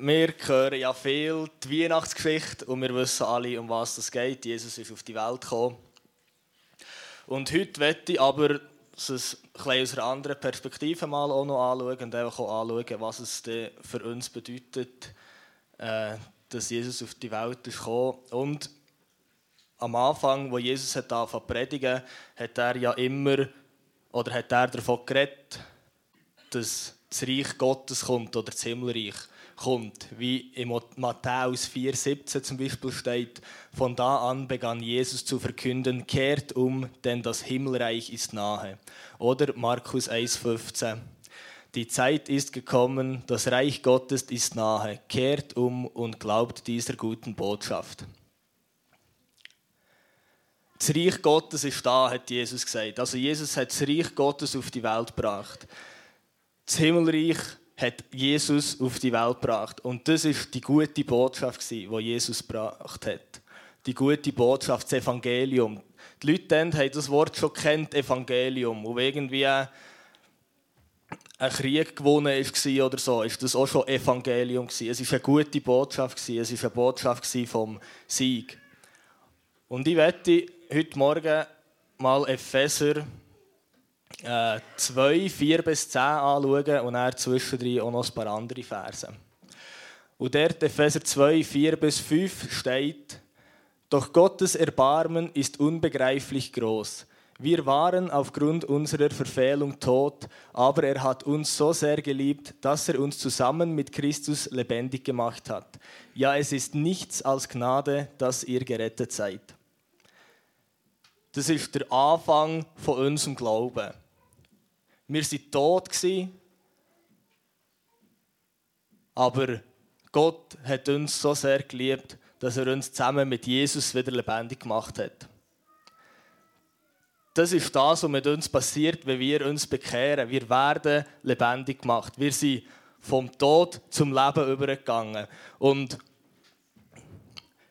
wir hören ja viel die Weihnachtsgeschichte und wir wissen alle, um was es geht. Jesus ist auf die Welt gekommen. Und heute möchte ich aber es aus einer anderen Perspektive mal auch noch anschauen und einfach auch anschauen, was es für uns bedeutet, äh, dass Jesus auf die Welt ist gekommen. Und am Anfang, wo Jesus hat zu predigen, hat er ja immer oder hat er davon geredet, dass das Reich Gottes kommt oder das Himmelreich kommt. Wie in Matthäus 4,17 zum Beispiel steht, von da an begann Jesus zu verkünden, kehrt um, denn das Himmelreich ist nahe. Oder Markus 1,15. Die Zeit ist gekommen, das Reich Gottes ist nahe. Kehrt um und glaubt dieser guten Botschaft. Das Reich Gottes ist da, hat Jesus gesagt. Also Jesus hat das Reich Gottes auf die Welt gebracht. Das Himmelreich hat Jesus auf die Welt gebracht. Und das ist die gute Botschaft, die Jesus gebracht hat. Die gute Botschaft, das Evangelium. Die Leute haben das Wort schon kennt, Evangelium. Und irgendwie ein Krieg gewonnen war oder so, ist das auch schon Evangelium. Es war eine gute Botschaft, es war eine Botschaft vom Sieg. Und ich werde heute Morgen mal Epheser äh, 2, 4 bis 10 anschauen und dann zwischendrin auch noch ein paar andere Verse. Und dort Epheser 2, 4 bis 5 steht, Doch Gottes Erbarmen ist unbegreiflich groß. Wir waren aufgrund unserer Verfehlung tot, aber er hat uns so sehr geliebt, dass er uns zusammen mit Christus lebendig gemacht hat. Ja, es ist nichts als Gnade, dass ihr gerettet seid. Das ist der Anfang von unserem Glauben. Wir waren tot, aber Gott hat uns so sehr geliebt, dass er uns zusammen mit Jesus wieder lebendig gemacht hat. Das ist das, was mit uns passiert, wenn wir uns bekehren. Wir werden lebendig gemacht. Wir sind vom Tod zum Leben übergegangen. Und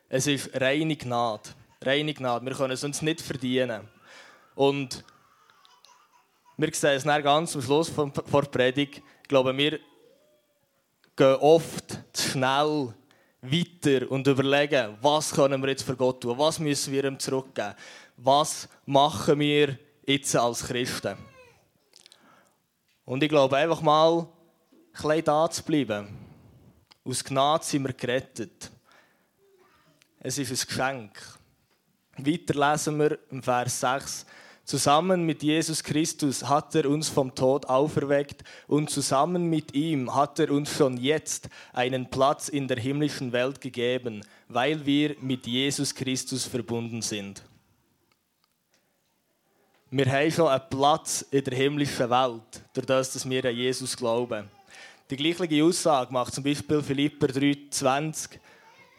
es ist reine Gnade reine Gnade. Wir können es uns nicht verdienen. Und wir sehen es dann ganz am Schluss vor der Predigt. Ich glaube, wir gehen oft zu schnell weiter und überlegen, was können wir jetzt für Gott tun, was müssen wir ihm zurückgeben, was machen wir jetzt als Christen. Und ich glaube, einfach mal ein da zu bleiben. Aus Gnade sind wir gerettet. Es ist ein Geschenk. Weiter lesen wir im Vers 6. Zusammen mit Jesus Christus hat er uns vom Tod auferweckt und zusammen mit ihm hat er uns schon jetzt einen Platz in der himmlischen Welt gegeben, weil wir mit Jesus Christus verbunden sind. Wir haben schon einen Platz in der himmlischen Welt, durch das, dass wir an Jesus glauben. Die gleiche Aussage macht zum Beispiel Philipper 3,20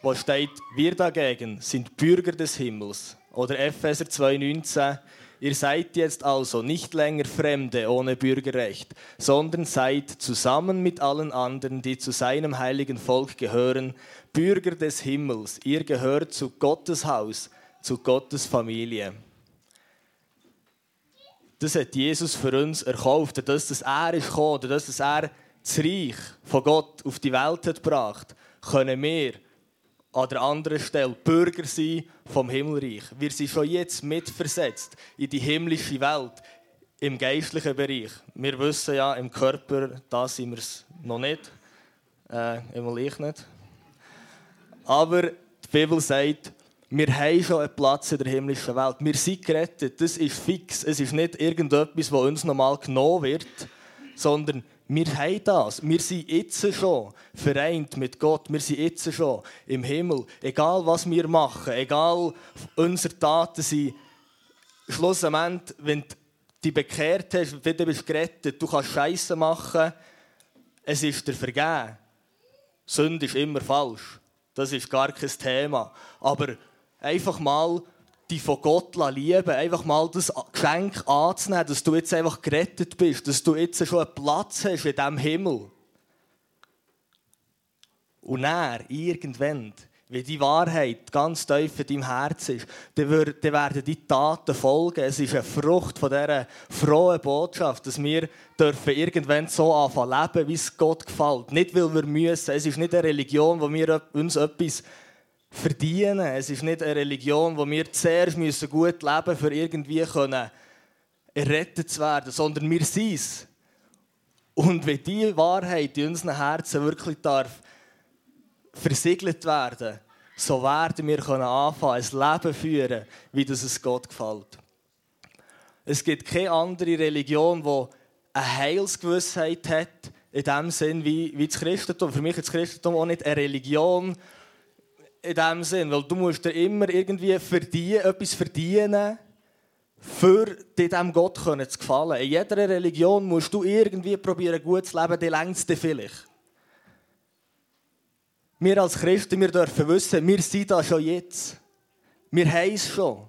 wo steht, wir dagegen sind Bürger des Himmels. Oder Epheser 2,19, ihr seid jetzt also nicht länger Fremde ohne Bürgerrecht, sondern seid zusammen mit allen anderen, die zu seinem heiligen Volk gehören, Bürger des Himmels. Ihr gehört zu Gottes Haus, zu Gottes Familie. Das hat Jesus für uns erkauft, dass das er ist gekommen, dass er das Reich von Gott auf die Welt hat gebracht, können wir an der anderen Stelle Bürger sein vom Himmelreich. Wir sind schon jetzt mitversetzt in die himmlische Welt, im geistlichen Bereich. Wir wissen ja, im Körper, da sind wir es noch nicht. Äh, immer ich nicht. Aber die Bibel sagt, wir haben schon einen Platz in der himmlischen Welt. Wir sind gerettet. Das ist fix. Es ist nicht irgendetwas, das uns normal genommen wird, sondern wir haben das. Wir sind jetzt schon vereint mit Gott. Wir sind jetzt schon im Himmel. Egal, was wir machen, egal, unsere Taten sind. Schlussendlich, wenn du dich bekehrt hast, du bist gerettet, du kannst Scheiße machen, es ist dir vergeben. Sünde ist immer falsch. Das ist gar kein Thema. Aber einfach mal dich von Gott lieben einfach mal das Geschenk anzunehmen, dass du jetzt einfach gerettet bist, dass du jetzt schon einen Platz hast in diesem Himmel. Und dann, irgendwann, wie die Wahrheit ganz tief in deinem Herz ist, dann, werden die Taten folgen. Es ist eine Frucht von dieser frohen Botschaft, dass wir dürfen irgendwann so anfangen leben, wie es Gott gefällt. Nicht, weil wir müssen. Es ist nicht eine Religion, wo wir uns etwas verdienen. Es ist nicht eine Religion, wo wir zuerst müssen gut leben müssen, für irgendwie können errettet zu werden, sondern wir sind es. Und wenn diese Wahrheit in unseren Herzen wirklich darf versiegelt werden, so werden wir können anfangen, ein Leben führen, wie das es Gott gefällt. Es gibt keine andere Religion, die eine Heilsgewissheit hat, in dem Sinn wie, wie das Christentum. Für mich ist das Christentum auch nicht eine Religion in dem Sinn, weil du musst dir immer irgendwie verdienen, etwas verdienen, für diesem Gott zu gefallen. In jeder Religion musst du irgendwie probieren, gut zu leben, die längste vielleicht. Wir als Christen, wir dürfen wissen, wir sind da schon jetzt. Wir haben es schon.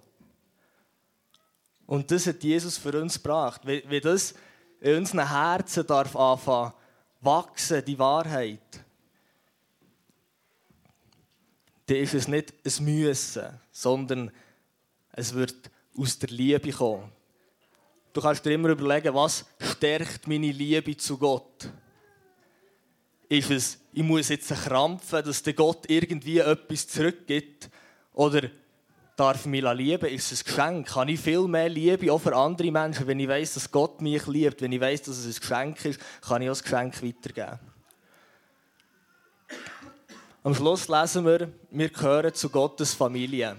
Und das hat Jesus für uns gebracht. Wie das in unseren Herzen darf anfangen wachsen, die Wahrheit, dann ist es nicht ein Müssen, sondern es wird aus der Liebe kommen. Du kannst dir immer überlegen, was stärkt meine Liebe zu Gott? Ist es, ich muss jetzt krampfen, dass der Gott irgendwie etwas zurückgibt? Oder darf ich mich lieben? Ist es ein Geschenk? Kann ich viel mehr Liebe auch für andere Menschen? Wenn ich weiß, dass Gott mich liebt, wenn ich weiß, dass es ein Geschenk ist, kann ich auch das Geschenk weitergeben. Am Schluss lesen wir, wir gehören zu Gottes Familie.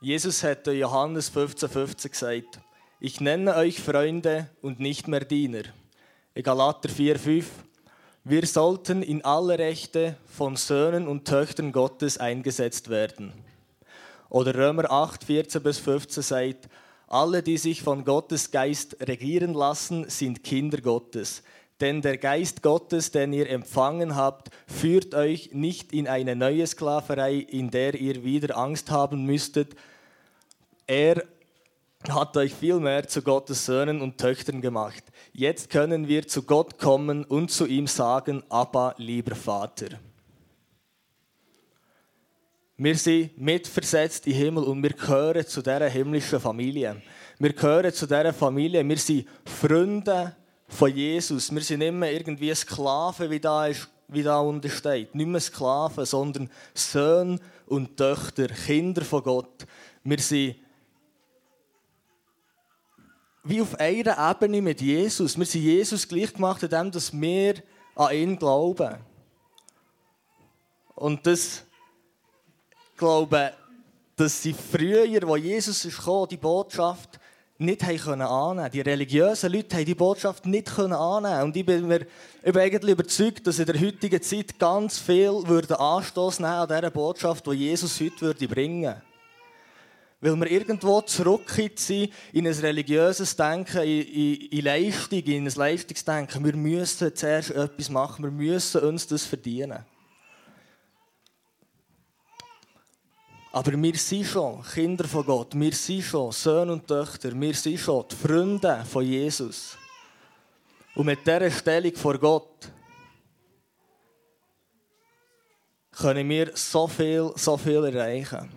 Jesus hat Johannes 15,15 15 gesagt, ich nenne euch Freunde und nicht mehr Diener. Galater 4,5, wir sollten in alle Rechte von Söhnen und Töchtern Gottes eingesetzt werden. Oder Römer 8, 14 bis 15 sagt, alle, die sich von Gottes Geist regieren lassen, sind Kinder Gottes. Denn der Geist Gottes, den ihr empfangen habt, führt euch nicht in eine neue Sklaverei, in der ihr wieder Angst haben müsstet, er hat euch viel mehr zu Gottes Söhnen und Töchtern gemacht. Jetzt können wir zu Gott kommen und zu ihm sagen, Abba, lieber Vater. Wir sind mitversetzt den Himmel und wir gehören zu dieser himmlischen Familie. Wir gehören zu dieser Familie. Wir sind Freunde von Jesus. Wir sind nicht mehr irgendwie Sklaven, wie da, ist, wie da unten steht. Nicht mehr Sklaven, sondern Söhne und Töchter, Kinder von Gott. Wir sind wie auf einer Ebene mit Jesus. Wir sind Jesus gleich gemacht, indem dass wir an ihn glauben. Und das glaube dass sie früher, wo Jesus ist gekommen, die Botschaft nicht annehmen. Die religiösen Leute haben die Botschaft nicht annehmen. Und ich bin mir eigentlich überzeugt, dass in der heutigen Zeit ganz viel Anstoß nehmen an dieser Botschaft, die Jesus heute würde bringen würde. Weil wir irgendwo zurückgekehrt sind in ein religiöses Denken, in, in, in Leistung, in ein Leistungsdenken. Wir müssen zuerst etwas machen, wir müssen uns das verdienen. Aber wir sind schon Kinder von Gott, wir sind schon Söhne und Töchter, wir sind schon die Freunde von Jesus. Und mit dieser Stellung vor Gott können wir so viel, so viel erreichen.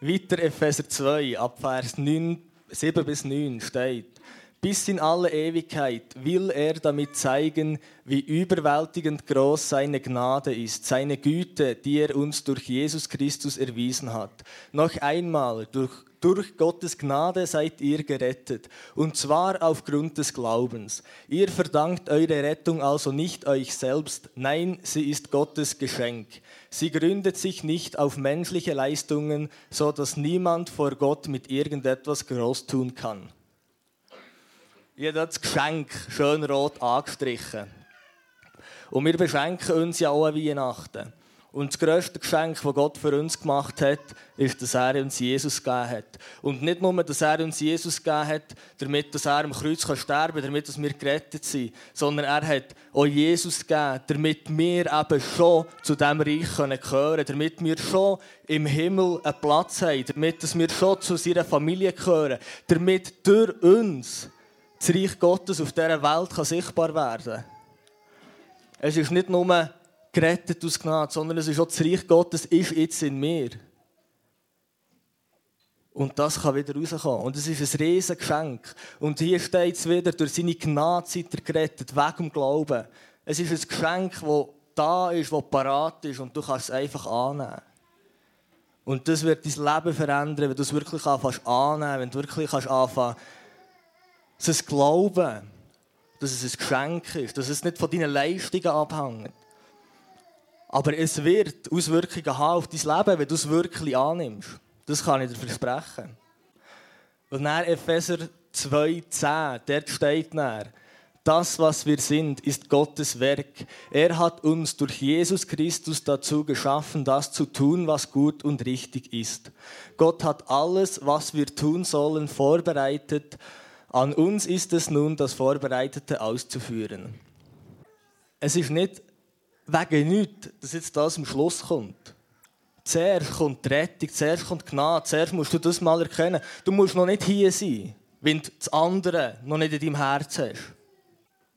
Weiter Epheser 2, ab Vers 9, 7 bis 9 steht, bis in alle Ewigkeit will er damit zeigen, wie überwältigend groß seine Gnade ist, seine Güte, die er uns durch Jesus Christus erwiesen hat. Noch einmal, durch durch Gottes Gnade seid ihr gerettet, und zwar aufgrund des Glaubens. Ihr verdankt eure Rettung also nicht euch selbst, nein, sie ist Gottes Geschenk. Sie gründet sich nicht auf menschliche Leistungen, so dass niemand vor Gott mit irgendetwas groß tun kann. Ich habe das Geschenk schön rot angestrichen. Und wir beschenken uns ja auch an Weihnachten. Und das grösste Geschenk, das Gott für uns gemacht hat, ist, dass er uns Jesus gegeben hat. Und nicht nur, dass er uns Jesus gegeben hat, damit er am Kreuz sterben kann, damit wir gerettet sind, sondern er hat auch Jesus gegeben, damit wir eben schon zu diesem Reich gehören können, damit wir schon im Himmel einen Platz haben, damit wir schon zu seiner Familie gehören, damit durch uns das Reich Gottes auf dieser Welt sichtbar werden kann. Es ist nicht nur gerettet aus Gnade, sondern es ist auch das Reich Gottes ist jetzt in mir. Und das kann wieder rauskommen. Und es ist ein riesiges Geschenk. Und hier steht es wieder, durch seine Gnade seid ihr gerettet, wegen dem Glauben. Es ist ein Geschenk, das da ist, das parat ist und du kannst es einfach annehmen. Und das wird dein Leben verändern, wenn du es wirklich anfängst annehmen, wenn du wirklich kannst es glauben, dass es ein Geschenk ist, dass es nicht von deinen Leistungen abhängt. Aber es wird Auswirkungen haben auf dein Leben, wenn du es wirklich annimmst. Das kann ich dir versprechen. Und dann Epheser 2,10, dort steht dann, das, was wir sind, ist Gottes Werk. Er hat uns durch Jesus Christus dazu geschaffen, das zu tun, was gut und richtig ist. Gott hat alles, was wir tun sollen, vorbereitet. An uns ist es nun, das Vorbereitete auszuführen. Es ist nicht wegen nichts, dass jetzt das am Schluss kommt. Zuerst kommt die Rettung, zuerst kommt Gnade, zuerst musst du das mal erkennen. Du musst noch nicht hier sein, wenn du das andere noch nicht in deinem Herzen hast.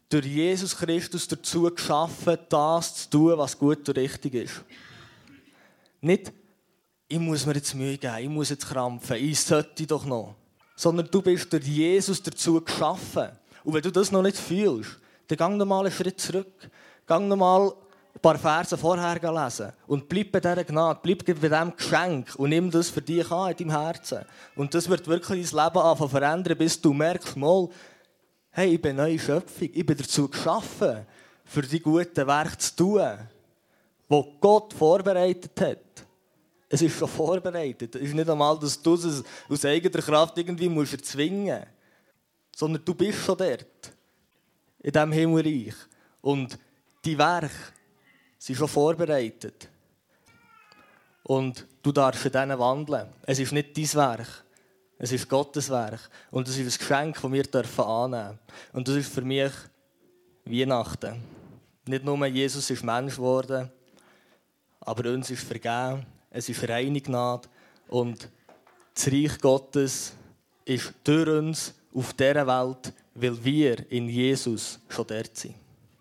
Durch Jesus Christus dazu geschaffen, das zu tun, was gut und richtig ist. Nicht, ich muss mir jetzt Mühe geben, ich muss jetzt krampfen, ich sollte doch noch. Sondern du bist durch Jesus dazu geschaffen. Und wenn du das noch nicht fühlst, dann geh noch mal einen Schritt zurück. Geh noch mal ein paar Verse vorher lesen. Und bleib bei dieser Gnade, bleib bei diesem Geschenk und nimm das für dich an in deinem Herzen. Und das wird wirklich dein Leben anfangen verändern, bis du merkst, mal, hey, ich bin neue Schöpfung, ich bin dazu geschaffen, für die guten Werke zu tun, die Gott vorbereitet hat. Es ist schon vorbereitet. Es ist nicht einmal, dass du es aus eigener Kraft irgendwie musst erzwingen musst, sondern du bist schon dort, in diesem Himmelreich. Und die Werke, sind schon vorbereitet. Und du darfst in denen wandeln. Es ist nicht dein Werk. Es ist Gottes Werk. Und es ist ein Geschenk, das wir dürfen annehmen Und das ist für mich Weihnachten. Nicht nur Jesus ist Mensch geworden, aber uns ist vergeben. Es ist reine Gnade. Und das Reich Gottes ist durch uns auf dieser Welt, weil wir in Jesus schon dort sind.